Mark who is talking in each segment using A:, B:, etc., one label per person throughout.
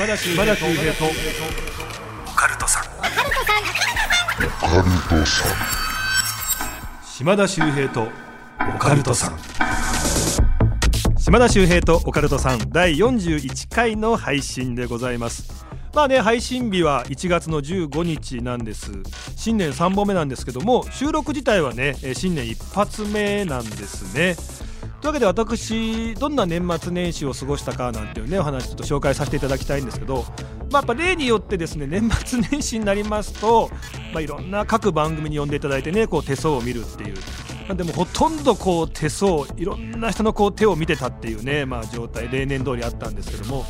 A: 島田秀平と。オカルトさん。島田秀平とオカルトさん。島田秀平とオカルトさん。第41回の配信でございます。まあね配信日は1月の15日なんです。新年3本目なんですけども収録自体はねえー新年一発目なんですねというわけで私どんな年末年始を過ごしたかなんていうねお話ちょっと紹介させていただきたいんですけど、まあ、やっぱ例によってですね 年末年始になりますと、まあ、いろんな各番組に呼んでいただいてねこう手相を見るっていう。まあでもほとんどこう手相いろんな人のこう手を見てたっていうね、まあ、状態例年通りあったんですけども。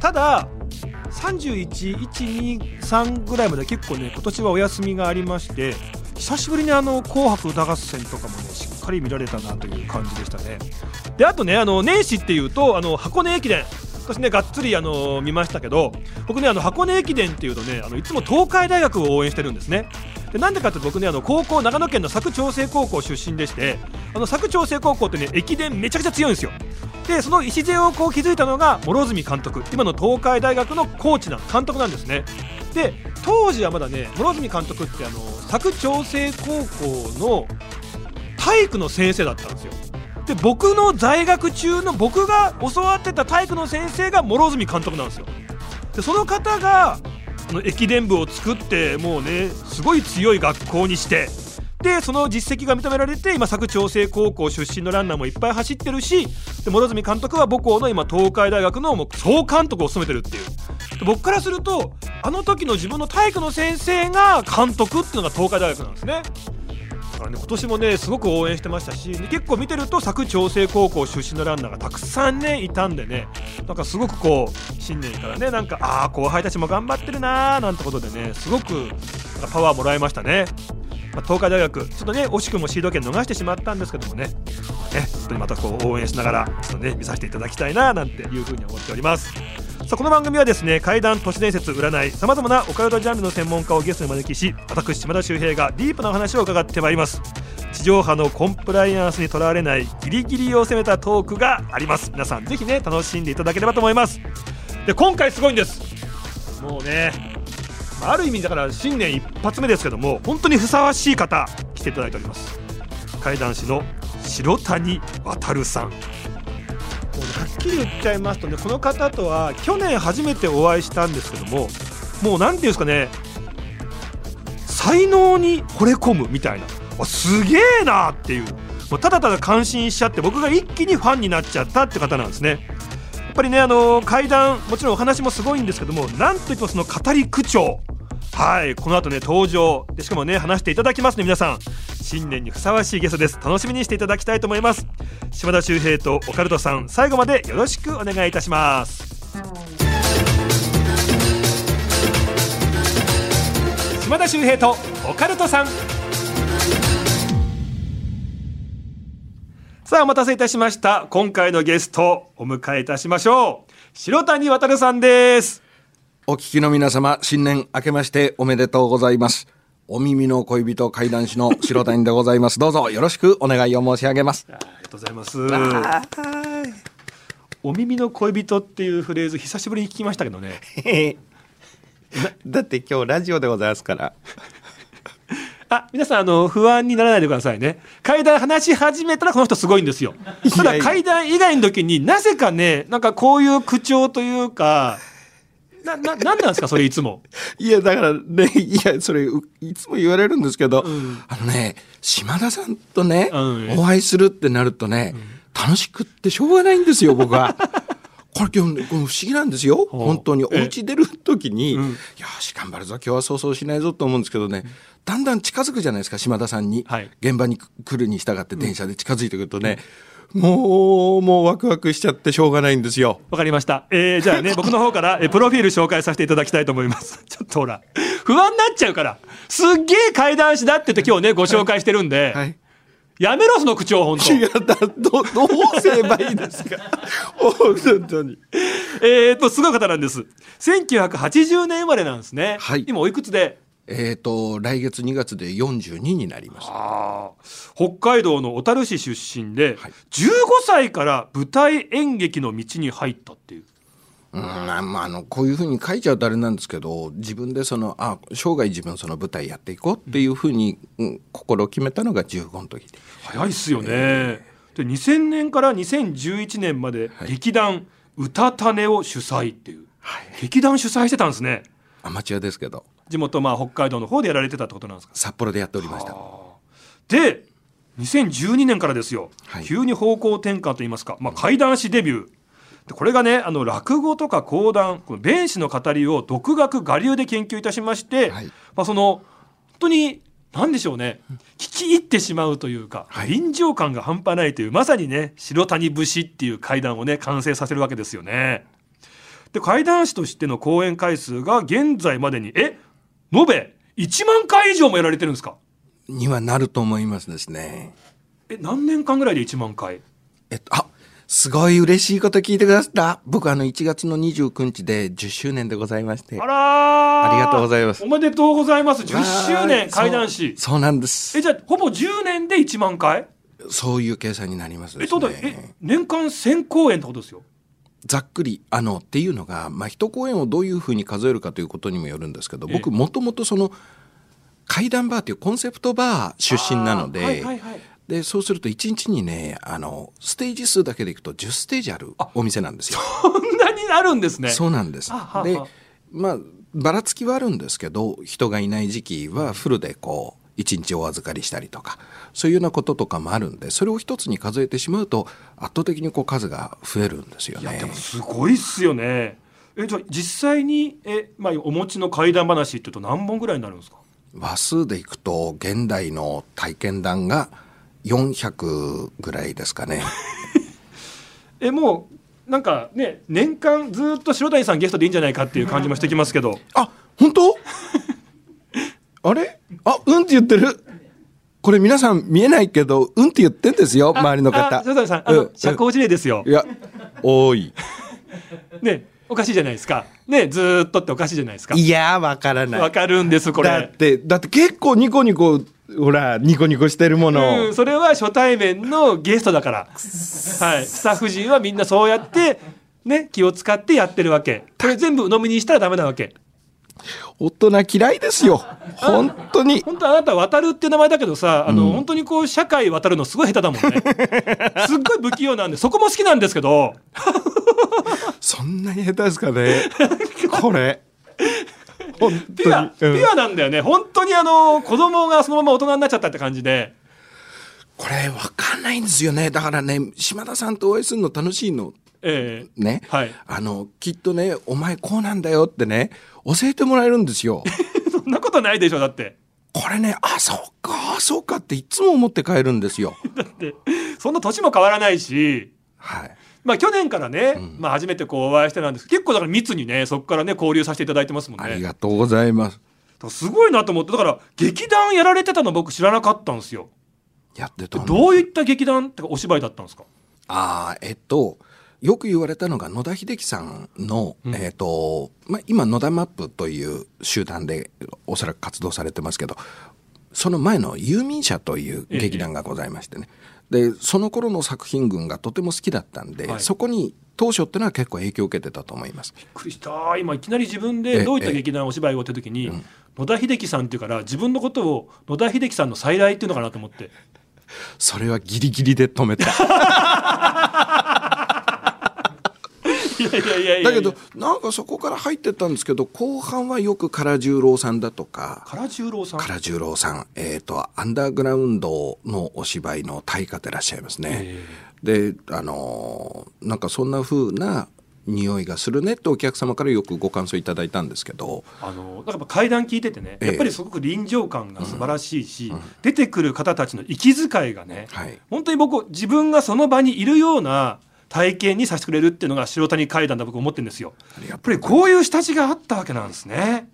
A: ただ31123ぐらいまで結構ね今年はお休みがありまして久しぶりにあの「紅白歌合戦」とかもねっかり見られたなという感じでしたね。であとねあの年始っていうとあの箱根駅伝。私ねがっつりあの見ましたけど僕ねあの箱根駅伝っていうとねあのいつも東海大学を応援してるんですね。でなんでかって僕ねあの高校長野県の佐久長聖高校出身でしてあの佐久長聖高校ってね駅伝めちゃくちゃ強いんですよ。でその礎をこう築いたのが諸角監督。今の東海大学のコーチな監督なんですね。で当時はまだね諸角監督ってあの佐久長聖高校の体育の先生だったんですよ。で僕の在学中の僕が教わってた体育の先生が諸角監督なんですよ。でその方がの駅伝部を作ってもうねすごい強い学校にしてでその実績が認められて今佐久長聖高校出身のランナーもいっぱい走ってるしで諸角監督は母校の今東海大学のもう総監督を務めてるっていう。で僕からするとあの時の自分の体育の先生が監督っていうのが東海大学なんですね。からね今年もねすごく応援してましたしで結構見てると佐久長聖高校出身のランナーがたくさんねいたんでねなんかすごくこう新年からねなんかああ後輩たちも頑張ってるなーなんてことでねすごくパワーもらいましたね。まあ、東海大学、ちょっとね、惜しくもシード権逃してしまったんですけどもね、ね本当にまたこう応援しながら、ちょっとね、見させていただきたいななんていうふうに思っております。さあこの番組はですね怪談都市伝説占いさまざまなオカルトジャンルの専門家をゲストにお招きし私島田秀平がディープなお話を伺ってまいります。地上波のコンプライアンスにとらわれないギリギリを攻めたトークがあります。皆さんぜひね楽しんでいただければと思います。で今回すごいんです。もうねまある意味だから新年一発目ですけども本当にふさわしい方来ていただいております。怪談師の白谷渉さん。はっきり言っちゃいますとねこの方とは去年初めてお会いしたんですけどももう何ていうんですかね才能に惚れ込むみたいなすげえなっていうもうただただ感心しちゃって僕が一気にファンになっちゃったって方なんですね。やっぱりねあの階段もちろんお話もすごいんですけどもなんといってもその語り口調。はいこの後ね登場。でしかもね話していただきますね皆さん。新年にふさわしいゲストです。楽しみにしていただきたいと思います。島田秀平とオカルトさん最後までよろしくお願いいたします。島田秀平とオカルトさん。さあお待たせいたしました。今回のゲストお迎えいたしましょう。白谷渉さんです。
B: お聞きの皆様、新年明けましておめでとうございます。お耳の恋人怪談師の白谷でございます。どうぞよろしくお願いを申し上げます。
A: ありがとうございますお耳の恋人っていうフレーズ久しぶりに聞きましたけどね
C: だって今日ラジオでございますから。
A: あ皆さんあの不安にならないでくださいね階段話し始めたらこの人すごいんですよただ階段以外の時になぜかねなんかこういう口調というかなななんなんですかそれいつも？
C: いや、だからね、いや、それ、ういつも言われるんですけど、
A: ん。
B: あのね、島田さんとね、
A: うん。
B: お会いするってなるとね、楽しくってしょうがないんですよ、僕は。これ今日、この不思議なんですよ。本当に。お
A: え。
B: 家出る時に、
A: うん。
B: よし、頑張るぞ、今日はそうそうしないぞと思うんですけどね、だんだん近づくじゃないですか、島田さんに。
A: はい。
B: 現場に来るに従って電車で近づいてくるとね、もう、もうワクワクしちゃってしょうがないんですよ。
A: わかりました。えー、じゃあね、僕の方から、えープロフィール紹介させていただきたいと思います。ちょっとほら、不安になっちゃうから。すっげえ怪談師だって言って今日ね、ご紹介してるんで、
B: はい。
A: やめろ、その口調、本当
C: いや、だ、ど、どうすればいいですか？本当に。
A: えーと、すごい方なんです。1980年生まれなんですね。
B: はい
A: 今おいくつで
B: えっ、と、来月2月で42になります。
A: あ。ー北海道の小樽市出身で、
B: はい。
A: 15歳から舞台演劇の道に入ったっていう。
B: うんまあ、あのこういうふうに書いちゃうとあれなんですけど自分でそのあ生涯自分その舞台やっていこうっていうふうに、うん、心を決めたのが15の時で。
A: 早いっすよね、で2000年から2011年まで劇団歌種を主催っていう、劇団主催してたんですね。
B: アマチュアですけど
A: 地元まあ北海道の方でやられてたってことなんですか？
B: 札幌でやっておりました。
A: で2012年からですよ、
B: はい。
A: 急に方向転換といいますか、まあ、怪談師デビュー。でこれがねあの落語とか講談この弁士の語りを独学我流で研究いたしまして、
B: はい。
A: まあ、その本当に何でしょうね。聞き入ってしまうというか、
B: はい。
A: 臨場感が半端ないというまさにね白谷節っていう怪談をね完成させるわけですよね。で怪談師としての講演回数が現在までにえ延べ1万回以上もやられてるんですか？
B: にはなると思いますですね。
A: え何年間ぐらいで1万回？
B: えっとあすごい嬉しいこと聞いてくださった。僕あの1月の29日で10周年でございまして。
A: あらー。
B: ありがとうございます。
A: おめでとうございます。10周
B: わ
A: 年
B: ー
A: 怪談師。
B: そうそうなんです。
A: えじゃあほぼ10年で1万回？
B: そういう計算になりますです
A: えっと
B: ね
A: え年間1000公演ってことですよ
B: ざっくりあのっていうのが、まあ、一公演をどういうふうに数えるかということにもよるんですけど
A: ええ。
B: 僕もともとその怪談バーというコンセプトバー出身なので,、
A: はいはいはい。
B: でそうすると1日にねあのステージ数だけでいくと10ステージあるお店なんですよ。
A: こんなになるんですね。
B: そうなんです。でまあばらつきはあるんですけど人がいない時期はフルでこう一日お預かりしたりとかそういうようなこととかもあるんでそれを一つに数えてしまうと圧倒的にこう数が増えるんですよね。
A: いやでも。すごいっすよね。えじゃあ実際にえ、まあ、お持ちの怪談話っていうと何本ぐらいになるんですか？
B: 話数でいくと現代の体験談が400ぐらいですかね。
A: えもうなんかね年間ずっと白谷さんゲストでいいんじゃないかっていう感じもしてきますけど。
B: あ本当？あれ？あうんって言ってる。これ皆さん見えないけどうんって言ってんですよ周りの方。
A: あ白谷さんあの、
B: うん
A: 社交辞令ですよ。
B: いや多い。
A: ねおかしいじゃないですか。ねずーっとっておかしいじゃないですか。
B: いやわからない。
A: わかるんですこ
B: だっ
A: れ
B: てだって結構ニコニコほらニコニコしてるもの、
A: うん、それは初対面のゲストだから、はい、スタッフ陣はみんなそうやって、ね、気を使ってやってるわけ。これ全部鵜呑みにしたらダメなわけ
B: 大人嫌いですよ。本当に。
A: 本当あなた渡るっていう名前だけどさあの、本当にこう社会渡るのすごい下手だもんね。すっごい不器用なんでそこも好きなんですけど。
B: そんなに下手ですかね。これ。本当に
A: ピュア、ピ
B: うん。
A: ュアなんだよね。本当にあの子供がそのまま大人になっちゃったって感じで
B: これわかんないんですよね。だからね島田さんとお会いするの楽しいの。
A: ええ。
B: ね、
A: はい。
B: あのきっとねお前こうなんだよってね教えてもらえるんですよ。
A: そんなことないでしょだって。
B: これねあそうかあそうかっていつも思って帰るんですよ。
A: だってそんな年も変わらないし。
B: はい。
A: まあ去年からね、まあ初めてこうお会いしてなんです結構だから密にねそこからね交流させていただいてますもん
B: あり
A: ね
B: がとうございます。
A: すごいなと思ってだから劇団やられてたの僕知らなかったんですよ
B: やってた
A: どういった劇団ってかお芝居だったんですか？
B: ああえっとよく言われたのが野田秀樹さんの、えっとまあ、今野田マップという集団でおそらく活動されてますけどその前の遊民社という劇団がございましてね、でその頃の作品群がとても好きだったんで、
A: はい。
B: そこに当初っていうのは結構影響を受けてたと思います。
A: びっくりした。今いきなり自分
B: ええ
A: でどういった劇団お芝居をって時に、野田秀樹さんっていうから自分のことを野田秀樹さんの再来っていうのかなと思って
B: それはギリギリで止めた。
A: いやいやいやいや
B: だけどなんかそこから入ってったんですけど後半はよく唐十郎さんだとか
A: 唐十郎さん？
B: 唐十郎さん、えー、とアンダーグラウンドのお芝居の大家でいらっしゃいますね。であのーなんかそんな風な匂いがするねってお客様からよくご感想いただいたんですけど
A: あのだから階段聞いててね、
B: ええ
A: やっぱりすごく臨場感が素晴らしいし、出てくる方たちの息遣いがね、
B: はい
A: 本当に僕自分がその場にいるような体験にさせてくれるっていうのが白谷階段だ僕思ってるんですよ。やっぱりこういう下地があったわけなんですね。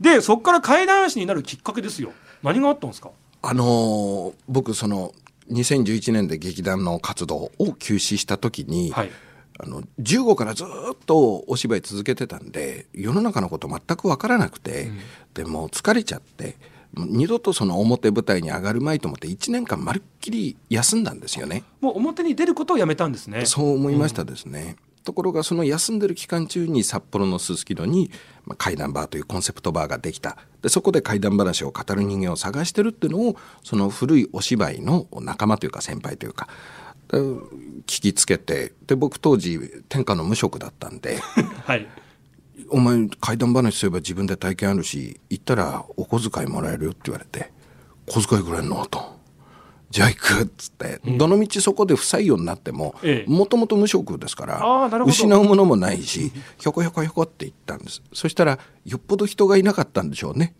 A: でそこから階段師になるきっかけですよ。何があったんですか？
B: あのー僕その2011年で劇団の活動を休止した時に、
A: はい。
B: あの15からずっとお芝居続けてたんで世の中のこと全く分からなくて、でもう疲れちゃって二度とその表舞台に上がるまいと思って1年間まるっきり休んだんですよね。
A: もう表に出ることをやめたんですね。
B: そう思いましたですね。ところがその休んでる期間中に札幌のすすきのに、まあ、怪談バーというコンセプトバーができたでそこで怪談話を語る人間を探してるっていうのをその古いお芝居の仲間というか先輩というかで聞きつけてで僕当時天下の無職だったんで
A: はい「
B: お前怪談話すれば自分で体験あるし行ったらお小遣いもらえるよ」って言われて「小遣いくれんの?」と。じゃあ行くっつって、どの道そこで不採用になっても
A: ええ。
B: もともと無職ですから失うものもないしひょこひょこひょこって行ったんです。そしたらよっぽど人がいなかったんでしょうね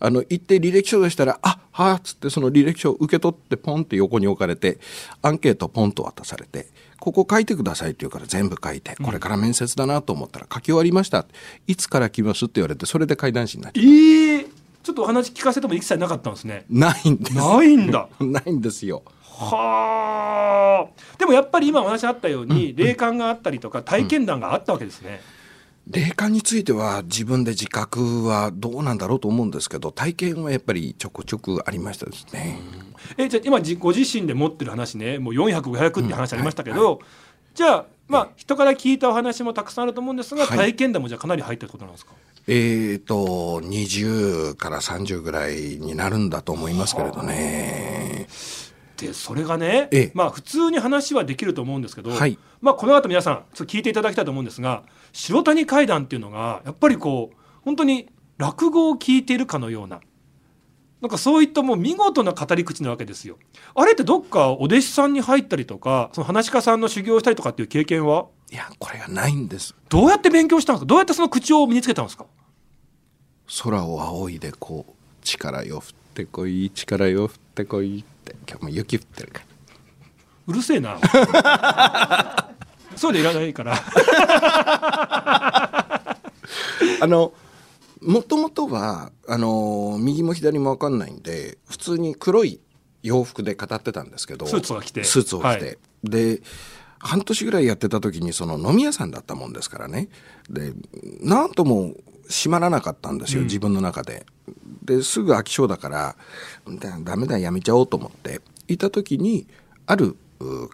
B: あの行って履歴書出したら「あはあ」っつってその履歴書を受け取ってポンって横に置かれてアンケートポンと渡されて「ここ書いてください」って言うから全部書いてこれから面接だなと思ったら書き終わりました。いつから来ますって言われてそれで会談師になっちゃ
A: えー、ちょっとお話聞かせても一切なかったんですね。
B: うないんです。
A: ないんだ。
B: ないんですよ。
A: はあでもやっぱり今お話あったように、霊感があったりとか体験談があったわけですね、
B: 霊感については自分で自覚はどうなんだろうと思うんですけど体験はやっぱりちょこちょこありましたですね。
A: えじゃあ今じご自身で持ってる話ね。もう400500って話ありましたけど、じゃあまあ人から聞いたお話もたくさんあると思うんですが、
B: はい。
A: 体験談もじゃあかなり入ってるってことなんですか？
B: えーと20から30ぐらいになるんだと思いますけれどね。
A: でそれがね、
B: ええ。
A: まあ普通に話はできると思うんですけど、
B: はい。
A: まあこの後皆さんちょっと聞いていただきたいと思うんですが白谷怪談っていうのがやっぱりこう本当に落語を聞いているかのようななんかそういったもう見事な語り口なわけですよ。あれってどっかお弟子さんに入ったりとかその話し家さんの修行をしたりとかっていう経験は？い
B: やこれがないんです。
A: どうやって勉強したんですか？どうやってその口を身につけたんですか？
B: 空を仰いでこう力よ降ってこい力よ降ってこいって今日も雪降ってるから。
A: うるせえな そういうのいらないから。
B: あのもともとはあの右も左も分かんないんで普通に黒い洋服で語ってたんですけど
A: スーツが着て。
B: スーツを着て、
A: はい。
B: で半年ぐらいやってた時にその飲み屋さんだったもんですからね。でなんとも閉まらなかったんですよ、自分の中で。ですぐ飽き性だからだダメだやめちゃおうと思って。いた時にあるう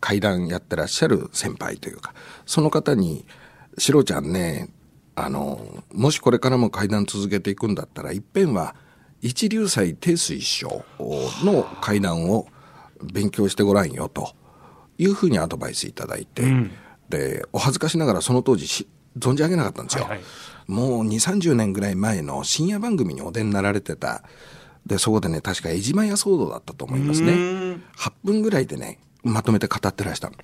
B: 会談やってらっしゃる先輩というかその方に「シロちゃんねあのもしこれからも会談続けていくんだったらいっぺんは一流祭定水師匠の会談を勉強してごらんよというふうにアドバイスいただいて、
A: うん。
B: でお恥ずかしながらその当時し存じ上げなかったんですよ。
A: はいはい。
B: もう2 3 0年ぐらい前の深夜番組にお出になられてた。でそこでね確か江島屋騒動だったと思いますね。
A: うーん。
B: 8分ぐらいでねまとめて語ってらした。の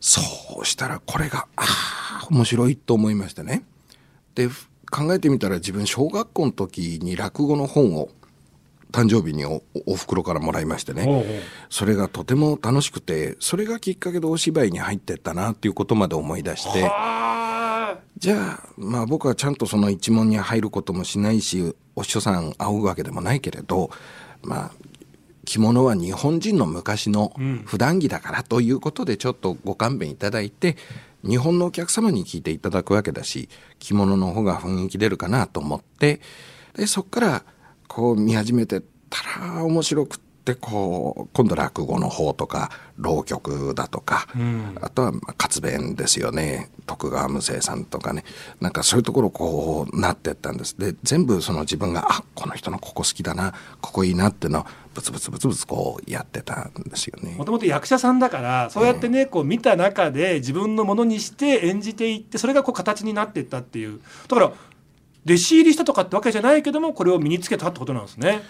B: そうしたらこれがああ面白いと思いましてね。でふ考えてみたら自分小学校の時に落語の本を誕生日におお袋からもらいましてね。それがとても楽しくてそれがきっかけでお芝居に入ってったなっていうことまで思い出して。
A: は
B: じゃあまあ僕はちゃんとその一門に入ることもしないしお師匠さん仰ぐわけでもないけれどまあ着物は日本人の昔の
A: うん。
B: 普段着だからということでちょっとご勘弁いただいて日本のお客様に聞いていただくわけだし着物の方が雰囲気出るかなと思ってでそこからこう見始めてたら面白くってこう今度落語の方とか浪曲だとか、
A: ん。
B: あとはまあ活弁ですよね。徳川無生さんとかね。なんかそういうところこうなってったんです。で全部その自分があこの人のここ好きだな。ここいいなっていうのをブツブツブツブツこうやってたんですよね。
A: もともと役者さんだからそうやってねこう見た中で自分のものにして演じていってそれがこう形になっていったっていう。だから弟子入りしたとかってわけじゃないけどもこれを身につけたってことなんですね。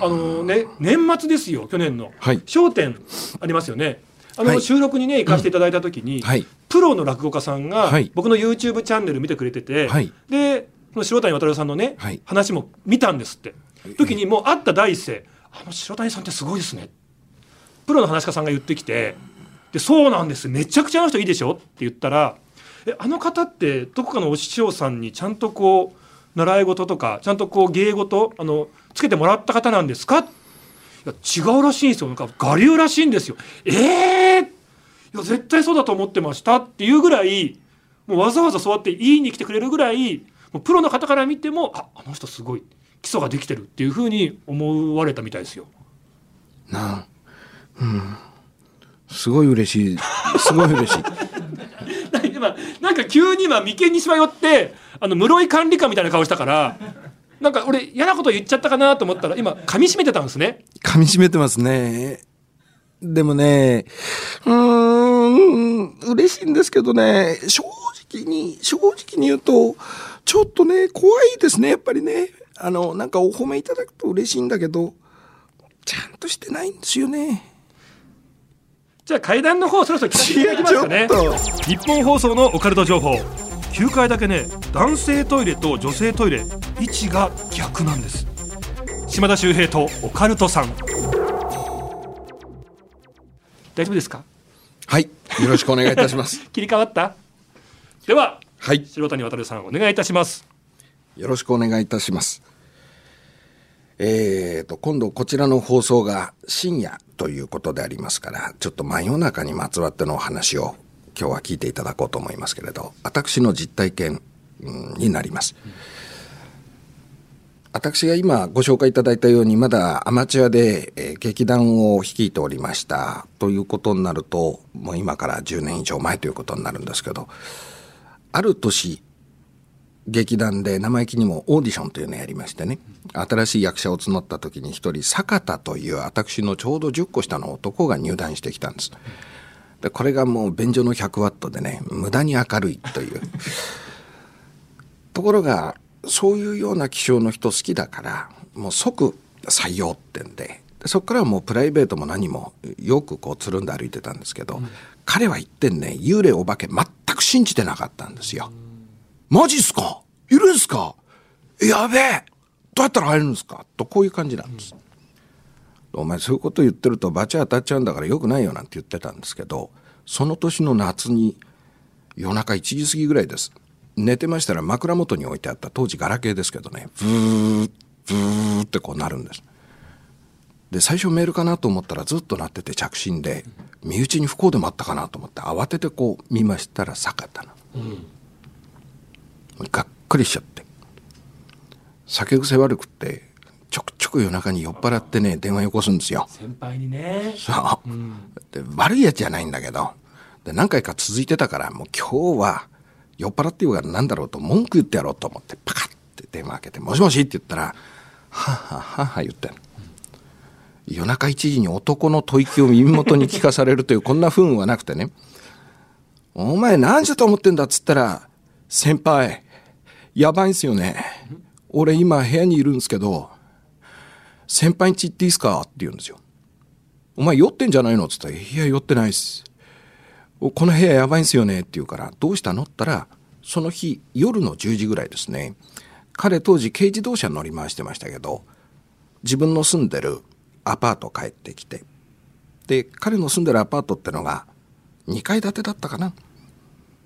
A: あのね年末ですよ去年の『
B: はい。
A: 笑点』ありますよね。あの、
B: はい。
A: 収録にね行かせていただいた時に、
B: はい。
A: プロの落語家さんが
B: はい。
A: 僕の YouTube チャンネル見てくれてて、
B: はい。
A: でその白谷渉さんのね、
B: はい。
A: 話も見たんですって。時にもう会った第一声「あの白谷さんってすごいですね」プロの話し家さんが言ってきて「でそうなんです。めちゃくちゃあの人いいでしょ」って言ったら「えあの方ってどこかのお師匠さんにちゃんとこう習い事とかちゃんとこう芸事あのつけてもらった方なんですか?」いや違うらしいんですよ。なんか我流らしいんですよ。えー、いや絶対そうだと思ってました。っていうぐらいもうわざわざそうやって言いに来てくれるぐらいもうプロの方から見てもああの人すごい。基礎ができてる。っていうふうに思われたみたいですよ。
B: なあ。うん。すごい嬉しい。すごい嬉しい。
A: 今なんか急に今眉間にしわ寄ってあの室井管理官みたいな顔したからなんか俺嫌なこと言っちゃったかなと思ったら今噛み締めてたんですね。
B: 噛み締めてますね。でもねうーん嬉しいんですけどね正直に正直に言うとちょっとね怖いですねやっぱりね。あのなんかお褒めいただくと嬉しいんだけどちゃんとしてないんですよね。
A: じゃあ階段の方そろそろ聞かせていきますかね。
B: ちょっ
A: 日本放送のオカルト情報。9階だけね男性トイレと女性トイレ。位置が逆なんです。島田秀平とオカルトさん。大丈夫ですか？
B: はい。よろしくお願いいたします。
A: 切り替わった？では
B: はい。
A: 白谷渉さんお願いいたします。
B: よろしくお願いいたします。えーと、今度こちらの放送が深夜ということでありますから、ちょっと真夜中にまつわってのお話を今日は聞いていただこうと思いますけれど、私の実体験うんになります。私が今ご紹介いただいたようにまだアマチュアで、え劇団を率いておりましたということになるともう今から10年以上前ということになるんですけどある年劇団で生意気にもオーディションというのをやりましてね。新しい役者を募った時に一人坂田という私のちょうど10個下の男が入団してきたんです。でこれがもう便所の100ワットでね無駄に明るいという。ところがそういうような気象の人好きだからもう即採用ってんででそこからはもうプライベートも何もよくこうつるんで歩いてたんですけど、彼は一点ね幽霊お化け全く信じてなかったんですよ。マジっすか？いるんすか？やべえ。どうやったら入るんですか？とこういう感じなんです。お前そういうこと言ってるとバチ当たっちゃうんだからよくないよなんて言ってたんですけどその年の夏に夜中1時過ぎぐらいです。寝てましたら枕元に置いてあった当時ガラケーですけどねブーブーってこうなるんです。で最初メールかなと思ったらずっと鳴ってて着信で身内に不幸でもあったかなと思って慌ててこう見ましたら坂田ながっかりしちゃって。酒癖悪くってちょくちょく夜中に酔っ払ってね電話よこすんですよ。
A: 先輩にね。
B: そう、で悪いやつじゃないんだけどで何回か続いてたからもう今日は酔っ払って言うからなんだろうと文句言ってやろうと思ってパカッて電話開けて「もしもし」って言ったら「はっはっはっは」言って夜中1時に男の吐息を耳元に聞かされるという こんな不運はなくてね「お前何時だと思ってんだ」っつったら「先輩やばいんすよね俺今部屋にいるんですけど先輩ん家行っていいすか?」って言うんですよ。お前酔ってんじゃないのっつったら、いや、酔ってないっす。この部屋やばいんすよねって言うから、どうしたの？って言ったら、その日、夜の10時ぐらいですね。彼当時軽自動車乗り回してましたけど、自分の住んでるアパート帰ってきて、で、彼の住んでるアパートってのが2階建てだったかな。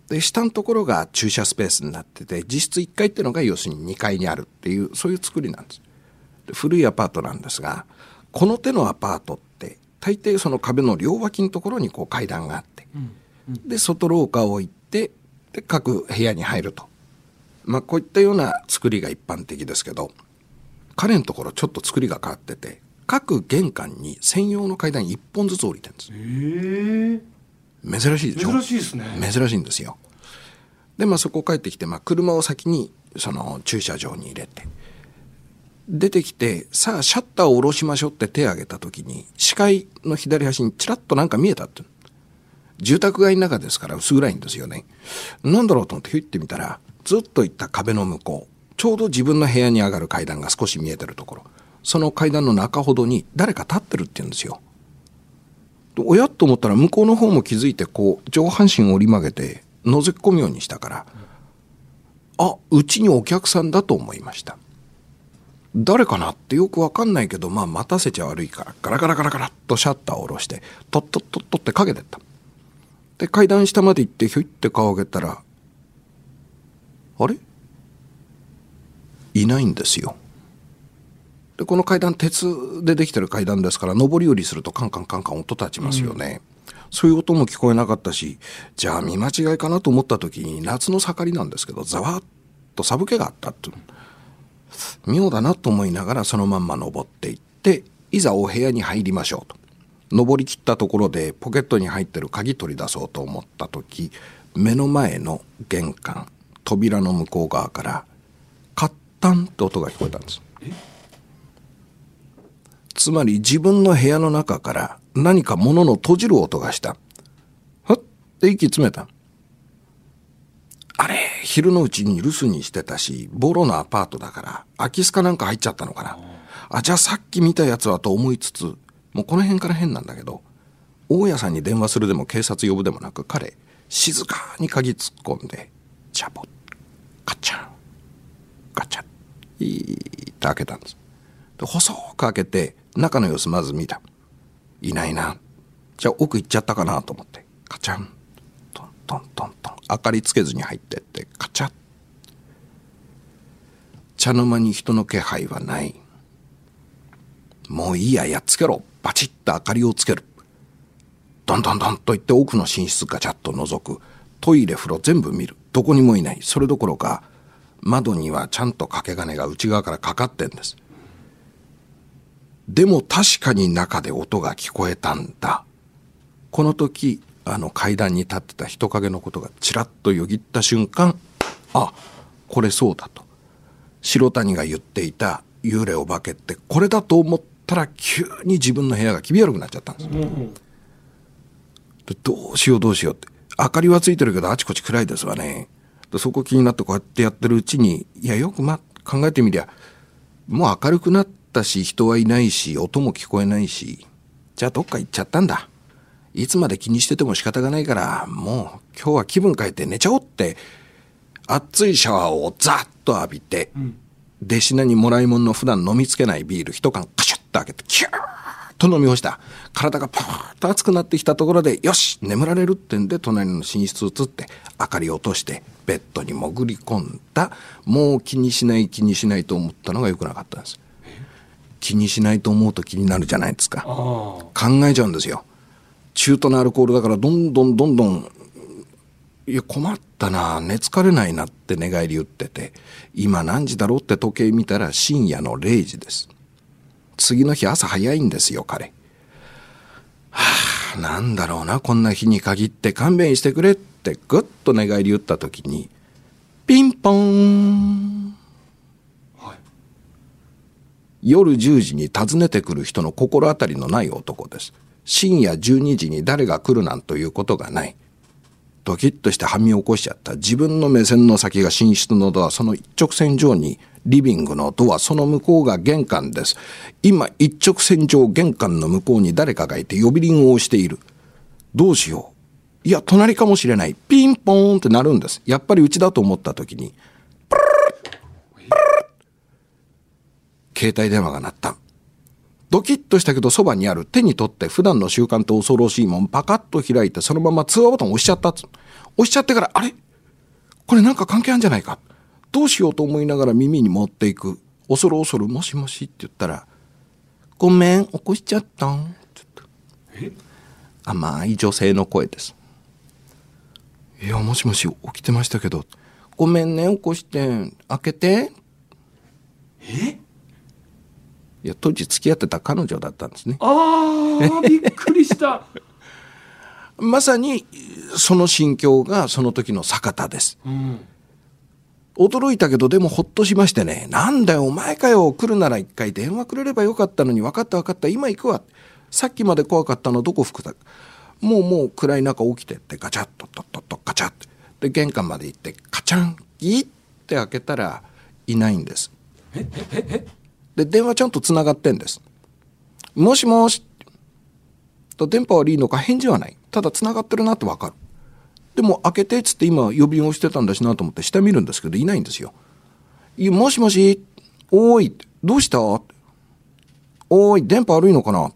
B: で、下のところが駐車スペースになってて、実質1階ってのが要するに2階にあるっていう、そういう作りなんです。で古いアパートなんですがこの手のアパートって大抵その壁の両脇のところにこう階段があって、で外廊下を行ってで各部屋に入ると、まあ、こういったような作りが一般的ですけど彼のところちょっと作りが変わってて各玄関に専用の階段1本ずつ降りてるんです珍しいでしょ？
A: 珍しいですね。
B: 珍しいんですよ。でまあそこ帰ってきて、まあ、車を先にその駐車場に入れて出てきてさあシャッターを下ろしましょうって手を挙げた時に視界の左端にちらっとなんか見えたって住宅街の中ですから薄暗いんですよね。なんだろうと思ってひゅってみたらずっと行った壁の向こうちょうど自分の部屋に上がる階段が少し見えてるところ。その階段の中ほどに誰か立ってるって言うんですよおやと思ったら向こうの方も気づいてこう上半身を折り曲げて覗き込むようにしたからあうちにお客さんだと思いました。誰かなってよくわかんないけどまあ待たせちゃ悪いからガラガラガラガラっとシャッターを下ろしてトットットットってかけてった。で階段下まで行ってひょいって顔上げたらあれ？いないんですよ。でこの階段鉄でできてる階段ですから上り下りするとカンカンカンカン音立ちますよね、そういう音も聞こえなかったしじゃあ見間違いかなと思った時に夏の盛りなんですけどざわっと寒気があったって妙だなと思いながらそのまんま登っていっていざお部屋に入りましょうと。登りきったところでポケットに入ってる鍵取り出そうと思った時目の前の玄関扉の向こう側からカッタンって音が聞こえたんですつまり自分の部屋の中から何か物の閉じる音がした。ふって息詰めた。あれ昼のうちに留守にしてたしボロのアパートだから空き巣かなんか入っちゃったのかな。あじゃあさっき見たやつはと思いつつもうこの辺から変なんだけど大家さんに電話するでも警察呼ぶでもなく彼静かに鍵突っ込んでチャボカチャンガチャンいいって開けたんです。で細く開けて中の様子まず見た。いないな。じゃあ奥行っちゃったかなと思って。カチャン。トントントントン。明かりつけずに入ってってカチャッ。茶の間に人の気配はない。もういいややっつけろ。バチッと明かりをつける。ドンドンドンと言って奥の寝室ガチャッと覗く。トイレ風呂全部見る。どこにもいない。それどころか窓にはちゃんと掛け金が内側からかかってんです。でも確かに中で音が聞こえたんだ。この時あの階段に立ってた人影のことがちらっとよぎった瞬間あこれそうだと。白谷が言っていた幽霊お化けってこれだと思ったら急に自分の部屋が気味悪くなっちゃったんです、でどうしようどうしようって。明かりはついてるけどあちこち暗いですわね。でそこ気になってこうやってやってるうちにいやよくま考えてみりゃもう明るくなったし人はいないし音も聞こえないしじゃあどっか行っちゃったんだ。いつまで気にしてても仕方がないからもう今日は気分変えて寝ちゃおうって熱いシャワーをザッと浴びて、弟子にもらいもんの普段飲みつけないビール一缶カシュッと開けてキューッと飲み干した。体がパーッと熱くなってきたところでよし眠られるってんで隣の寝室移って明かりを落としてベッドに潜り込んだ。もう気にしない気にしないと思ったのがよくなかったんです気にしないと思うと気になるじゃないですか。考えちゃうんですよ。中途のアルコールだからどんどんどんどんいや困ったな寝つかれないなって寝返り打ってて今何時だろうって時計見たら深夜の0時です。次の日朝早いんですよ彼。はあなんだろうなこんな日に限って勘弁してくれってぐっと寝返り打った時にピンポン、夜10時に訪ねてくる人の心当たりのない男です。深夜12時に誰が来るなんということがない。ドキッとしてはみ起こしちゃった。自分の目線の先が寝室のドアその一直線上にリビングのドアその向こうが玄関です。今一直線上玄関の向こうに誰かがいて呼び鈴を押している。どうしよう。いや隣かもしれない。ピンポーンってなるんです。やっぱりうちだと思った時にプルルプルル携帯電話が鳴った。ドキッとしたけどそばにある手に取って普段の習慣と恐ろしいもんパカッと開いてそのまま通話ボタン押しちゃった。押しちゃってからあれ？これなんか関係あるんじゃないか？どうしようと思いながら耳に持っていく。恐る恐るもしもしって言ったらごめん起こしちゃったん？ちょっと。甘い女性の声ですいやもしもし起きてましたけどごめんね起こして。開けて。
A: え？
B: いや当時付き合ってた彼女だったんですね。
A: あーびっくりした。
B: まさにその心境がその時の坂田です。
A: うん。
B: 驚いたけどでもほっとしましてねなんだよお前かよ来るなら一回電話くれればよかったのに分かった分かった今行くわさっきまで怖かったのどこ吹くだもうもう暗い中起きてってガチャッととっとっとガチャッ。で玄関まで行ってカチャンギッて開けたらいないんですで電話ちゃんとつながってんです。もしもしと電波悪いのか返事はない。ただつながってるなって分かる。でも開けてっつって今呼びをしてたんだしなと思って下見るんですけどいないんですよ。もしもしおーいどうした？おーい電波悪いのかな？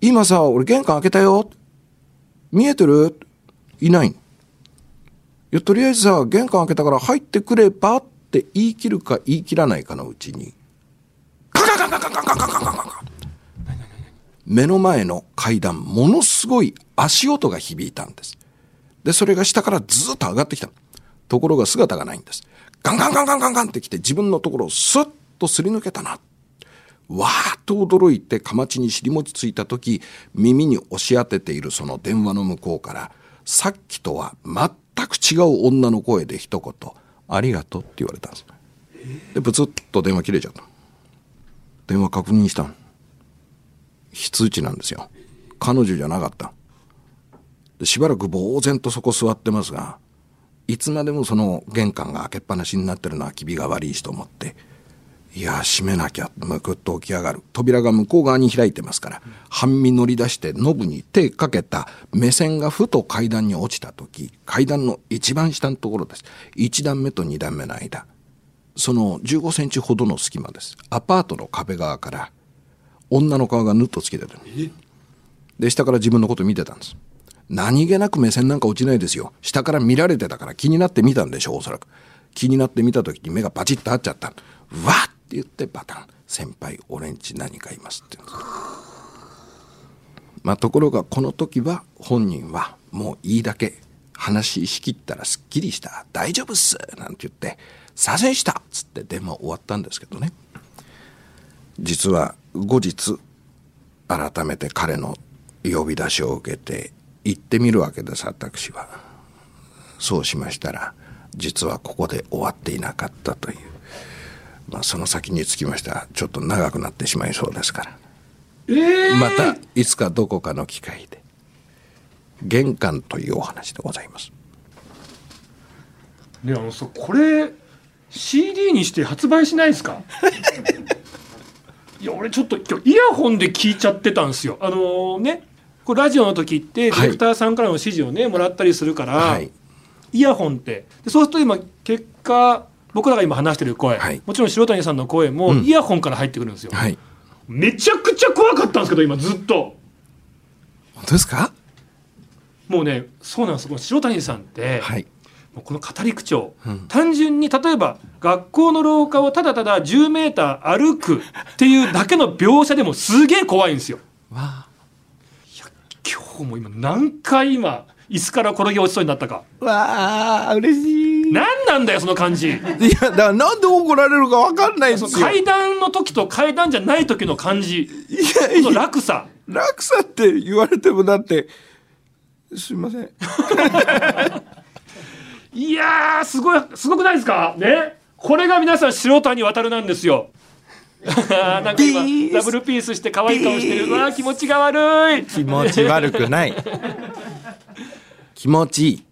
B: 今さ俺玄関開けたよ。見えてる？いないいやとりあえずさ玄関開けたから入ってくればって言い切るか言い切らないかのうちに。カンカカカカカカカカカ目の前の階段ものすごい足音が響いたんですでそれが下からずっと上がってきたところが姿がないんですガンガンガンガンガンガンってきて自分のところをスッとすり抜けたなわーっと驚いてかまちに尻餅ついた時耳に押し当てているその電話の向こうからさっきとは全く違う女の声で一言「ありがとう」って言われたんですでブツッと電話切れちゃった電話確認した非通知なんですよ。彼女じゃなかった。でしばらく呆然とそこ座ってますがいつまでもその玄関が開けっぱなしになってるのは気味が悪いしと思っていや閉めなきゃむくっと起き上がる。扉が向こう側に開いてますから半身乗り出してノブに手かけた目線がふと階段に落ちた時階段の一番下のところです。1段目と2段目の間。その15センチほどの隙間です。アパートの壁側から女の顔がぬっとつけてるで下から自分のこと見てたんです。何気なく目線なんか落ちないですよ。下から見られてたから気になって見たんでしょうおそらく。気になって見た時に目がパチッと合っちゃった。わっって言ってバタン。先輩俺んち何かいますって言うんです。まあところがこの時は本人はもういいだけ話しきったらすっきりした。大丈夫っす。なんて言って左遷したっつって電話終わったんですけどね。実は後日改めて彼の呼び出しを受けて行ってみるわけです私は。そうしましたら実はここで終わっていなかったという、まあ、その先につきましてはちょっと長くなってしまいそうですから、
A: えー、
B: またいつかどこかの機会で。玄関というお話でございます。
A: ねあのそうこれ CD にして発売しないですか？いや俺ちょっと今日イヤホンで聞いちゃってたんですよ。あのーねこれラジオの時ってディレクターさんからの指示をねもらったりするから、
B: はい。
A: イヤホンって。でそうすると今結果僕らが今話してる声、
B: はい。
A: もちろん白谷さんの声も
B: うん。
A: イヤホンから入ってくるんですよ、
B: はい。
A: めちゃくちゃ怖かったんですけど今ずっと。
B: 本当ですか？
A: もうねそうなんです。白谷さんって、
B: はい
A: この語り口調、
B: うん
A: 単純に例えば学校の廊下をただただ10メーター歩くっていうだけの描写でもすげえ怖いんですよ。
B: わ
A: 今日も今何回今椅子から転げ落ちそうになったか。
C: あわあ嬉しいい
A: 何なんだよその感じ。
C: やだからなんで怒られるかわかんないんですよ
A: 階段の時と階段じゃない時の感じ。
C: いやいや
A: 落差。
C: 落差って言われてもだってすいません
A: いやーすごいすごくないですか？ね？これが皆さん白谷渡るなんですよ。なんか今ダブルピースして可愛い顔してるわ気持ちが悪い。
C: 気持ち悪くない。
B: 気持ちいい。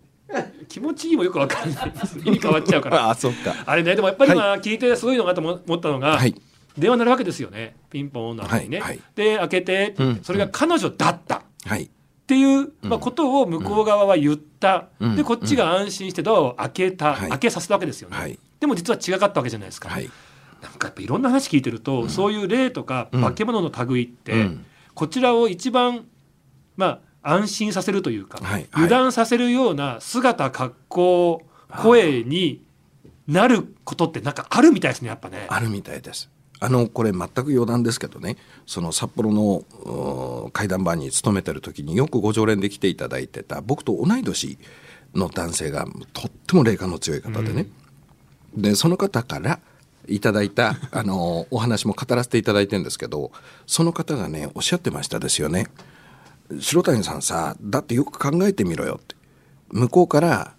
A: 気持ちいいもよくわかんない。です意味変わっちゃうから。
C: あそっか。
A: あれねでもやっぱり今聞いてすごいのかと思ったのが、
B: はい。
A: 電話鳴るわけですよね。ピンポンの後にね、
B: はいはい。
A: で開けて
B: うん。
A: それが彼女だった。っ
B: はい
A: ていう、まあ、ことを向こう側は言った、
B: うん。
A: でこっちが安心してドアを開けた、
B: はい。
A: 開けさせたわけですよね、
B: はい。
A: でも実は違かったわけじゃないですか、
B: はい。
A: なんかやっぱいろんな話聞いてると、そういう霊とか化け物の類って、
B: うん。
A: こちらを一番まあ安心させるというか、油断させるような姿格好声になることってなんかあるみたいですねやっぱね。
B: あるみたいです。あのこれ全く余談ですけどねその札幌の怪談番に勤めてる時によくご常連で来ていただいてた僕と同い年の男性がとっても霊感の強い方でね、でその方からいただいたあのお話も語らせていただいてるんですけどその方がねおっしゃってましたですよね。白谷さんさだってよく考えてみろよって。向こうから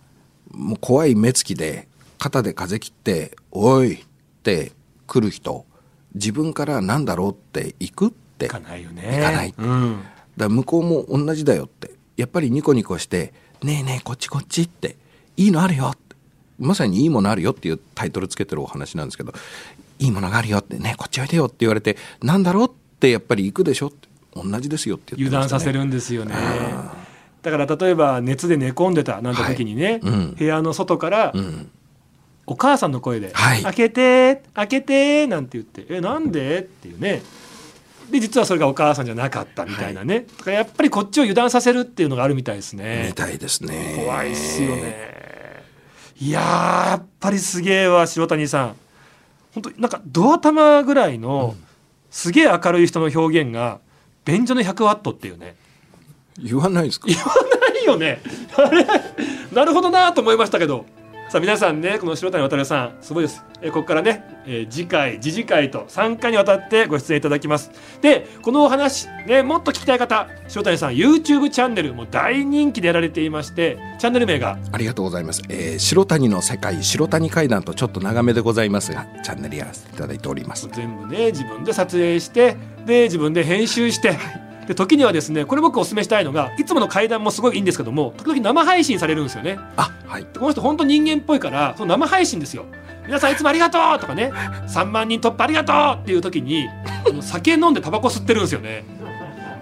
B: もう怖い目つきで肩で風切って「おい!」って来る人自分からなんだろうって行くって。
A: いかないよね。
B: 行かない。
A: うん。
B: だ向こうも同じだよって。やっぱりニコニコして「ねえねえこっちこっち」って「いいのあるよ」まさに「いいものあるよ」っていうタイトルつけてるお話なんですけど「いいものがあるよ」って「ねえこっちおいでよ」って言われて「なんだろう?」ってやっぱり行くでしょって。同じですよって言ってね、
A: 断させるんですよね。だから例えば熱で寝込んでたなんて時にね、
B: はい。うん。
A: 部屋の外から
B: うん
A: お母さんの声で「
B: はい
A: 開けて開けて」なんて言って「えなんで?」っていうねで実はそれがお母さんじゃなかったみたいなね、だからやっぱりこっちを油断させるっていうのがあるみたいですね
B: み。たいですね
A: 怖いっすよね。いやーやっぱりすげえわ白谷さん。本当なんかドア玉ぐらいのすげえ明るい人の表現が便所の100ワットっていうね。
B: 言わないですか？
A: 言わないよね。あれ？なるほどなと思いましたけど。さあ皆さんねこの白谷渉さんすごいです、えーここからね、えー次回次次回と3回にわたってご出演いただきます。でこのお話ねもっと聞きたい方白谷さん YouTube チャンネルもう大人気でやられていましてチャンネル名が
B: ありがとうございます、えー白谷の世界白谷階段とちょっと長めでございますがチャンネルやらせていただいております。
A: 全部ね自分で撮影してで自分で編集して、で時にはですねこれ僕お勧めしたいのがいつもの階段もすごいいいんですけども時々生配信されるんですよね。
B: あはい。
A: でこの人本当人間っぽいからその生配信ですよ。皆さんいつもありがとうとかね3万人突破ありがとうっていう時に酒飲んでタバコ吸ってるんですよね。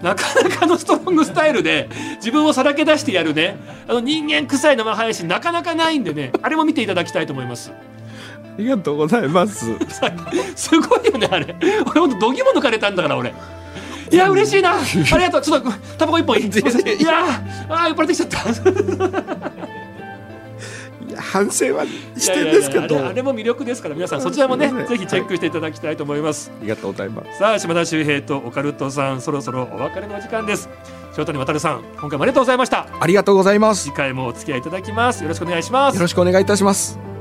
A: なかなかのストロングスタイルで自分をさらけ出してやるね。あの人間臭い生配信なかなかないんでねあれも見ていただきたいと思います。
C: ありがとうございます。
A: すごいよねあれ。俺ほんと度肝抜かれたんだから俺いや嬉しいな。ありがとう。ちょっとタバコ一本。いいすいやーあー酔っ払ってきちゃった。
C: 反省はしてんですけど。
A: あれも魅力ですから。皆さんそちらもねぜひチェックしていただきたいと思います、
C: ありがとうございます。
A: さあ島田秀平とオカルトさんそろそろお別れのお時間です。塩谷渉さん今回もありがとうございました。
B: ありがとうございます。
A: 次回もお付き合いいただきます。よろしくお願いします。
B: よろしくお願いいたします